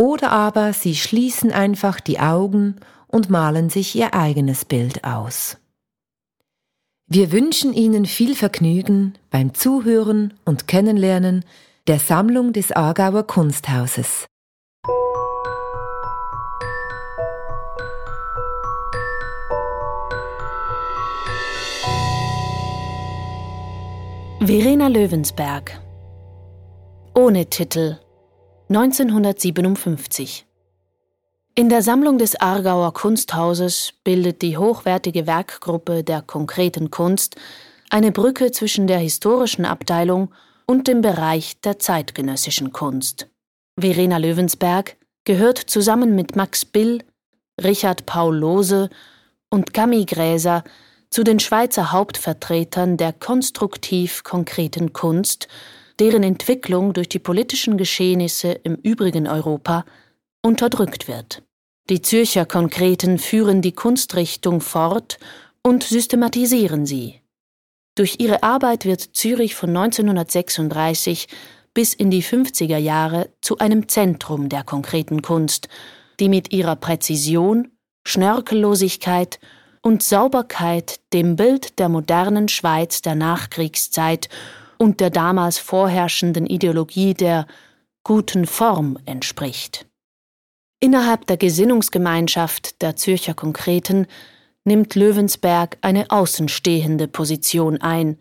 Oder aber sie schließen einfach die Augen und malen sich ihr eigenes Bild aus. Wir wünschen Ihnen viel Vergnügen beim Zuhören und Kennenlernen der Sammlung des Aargauer Kunsthauses. Verena Löwensberg Ohne Titel 1957. In der Sammlung des Aargauer Kunsthauses bildet die hochwertige Werkgruppe der konkreten Kunst eine Brücke zwischen der historischen Abteilung und dem Bereich der zeitgenössischen Kunst. Verena Löwensberg gehört zusammen mit Max Bill, Richard Paul Lohse und Camille Gräser zu den Schweizer Hauptvertretern der konstruktiv konkreten Kunst deren Entwicklung durch die politischen Geschehnisse im übrigen Europa unterdrückt wird. Die Zürcher Konkreten führen die Kunstrichtung fort und systematisieren sie. Durch ihre Arbeit wird Zürich von 1936 bis in die 50er Jahre zu einem Zentrum der konkreten Kunst, die mit ihrer Präzision, Schnörkellosigkeit und Sauberkeit dem Bild der modernen Schweiz der Nachkriegszeit und der damals vorherrschenden Ideologie der guten Form entspricht. Innerhalb der Gesinnungsgemeinschaft der Zürcher Konkreten nimmt Löwensberg eine außenstehende Position ein.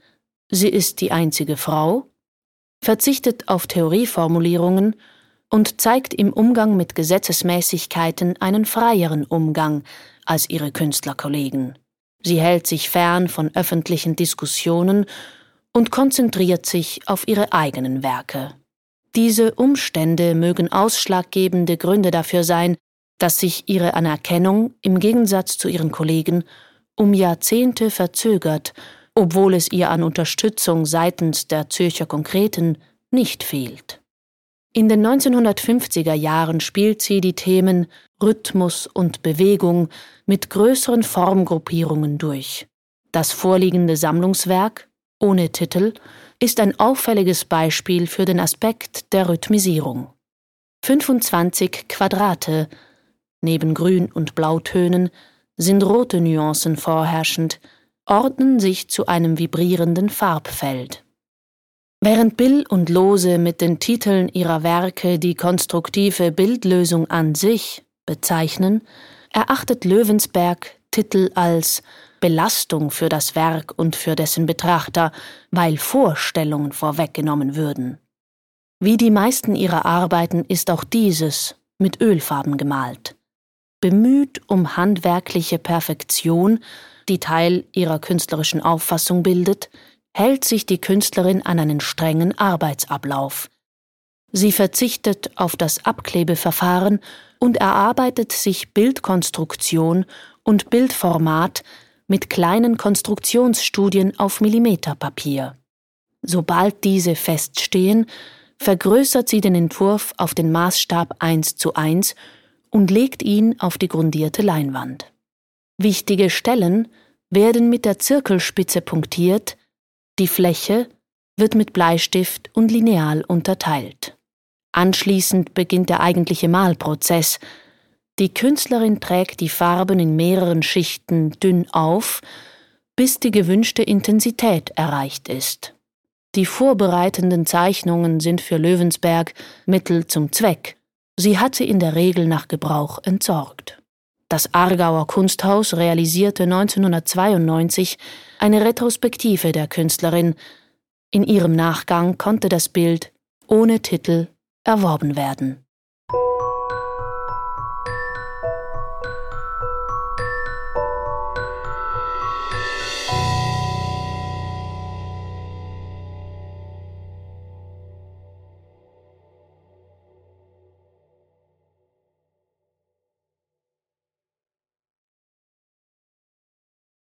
Sie ist die einzige Frau, verzichtet auf Theorieformulierungen und zeigt im Umgang mit Gesetzesmäßigkeiten einen freieren Umgang als ihre Künstlerkollegen. Sie hält sich fern von öffentlichen Diskussionen und konzentriert sich auf ihre eigenen Werke. Diese Umstände mögen ausschlaggebende Gründe dafür sein, dass sich ihre Anerkennung im Gegensatz zu ihren Kollegen um Jahrzehnte verzögert, obwohl es ihr an Unterstützung seitens der Zürcher Konkreten nicht fehlt. In den 1950er Jahren spielt sie die Themen Rhythmus und Bewegung mit größeren Formgruppierungen durch. Das vorliegende Sammlungswerk ohne Titel ist ein auffälliges Beispiel für den Aspekt der Rhythmisierung. 25 Quadrate, neben Grün- und Blautönen sind rote Nuancen vorherrschend, ordnen sich zu einem vibrierenden Farbfeld. Während Bill und Lose mit den Titeln ihrer Werke die konstruktive Bildlösung an sich bezeichnen, erachtet Löwensberg Titel als Belastung für das Werk und für dessen Betrachter, weil Vorstellungen vorweggenommen würden. Wie die meisten ihrer Arbeiten ist auch dieses mit Ölfarben gemalt. Bemüht um handwerkliche Perfektion, die Teil ihrer künstlerischen Auffassung bildet, hält sich die Künstlerin an einen strengen Arbeitsablauf. Sie verzichtet auf das Abklebeverfahren und erarbeitet sich Bildkonstruktion und Bildformat mit kleinen Konstruktionsstudien auf Millimeterpapier. Sobald diese feststehen, vergrößert sie den Entwurf auf den Maßstab 1 zu 1 und legt ihn auf die grundierte Leinwand. Wichtige Stellen werden mit der Zirkelspitze punktiert, die Fläche wird mit Bleistift und Lineal unterteilt. Anschließend beginnt der eigentliche Malprozess. Die Künstlerin trägt die Farben in mehreren Schichten dünn auf, bis die gewünschte Intensität erreicht ist. Die vorbereitenden Zeichnungen sind für Löwensberg Mittel zum Zweck. Sie hat sie in der Regel nach Gebrauch entsorgt. Das Aargauer Kunsthaus realisierte 1992 eine Retrospektive der Künstlerin. In ihrem Nachgang konnte das Bild ohne Titel erworben werden.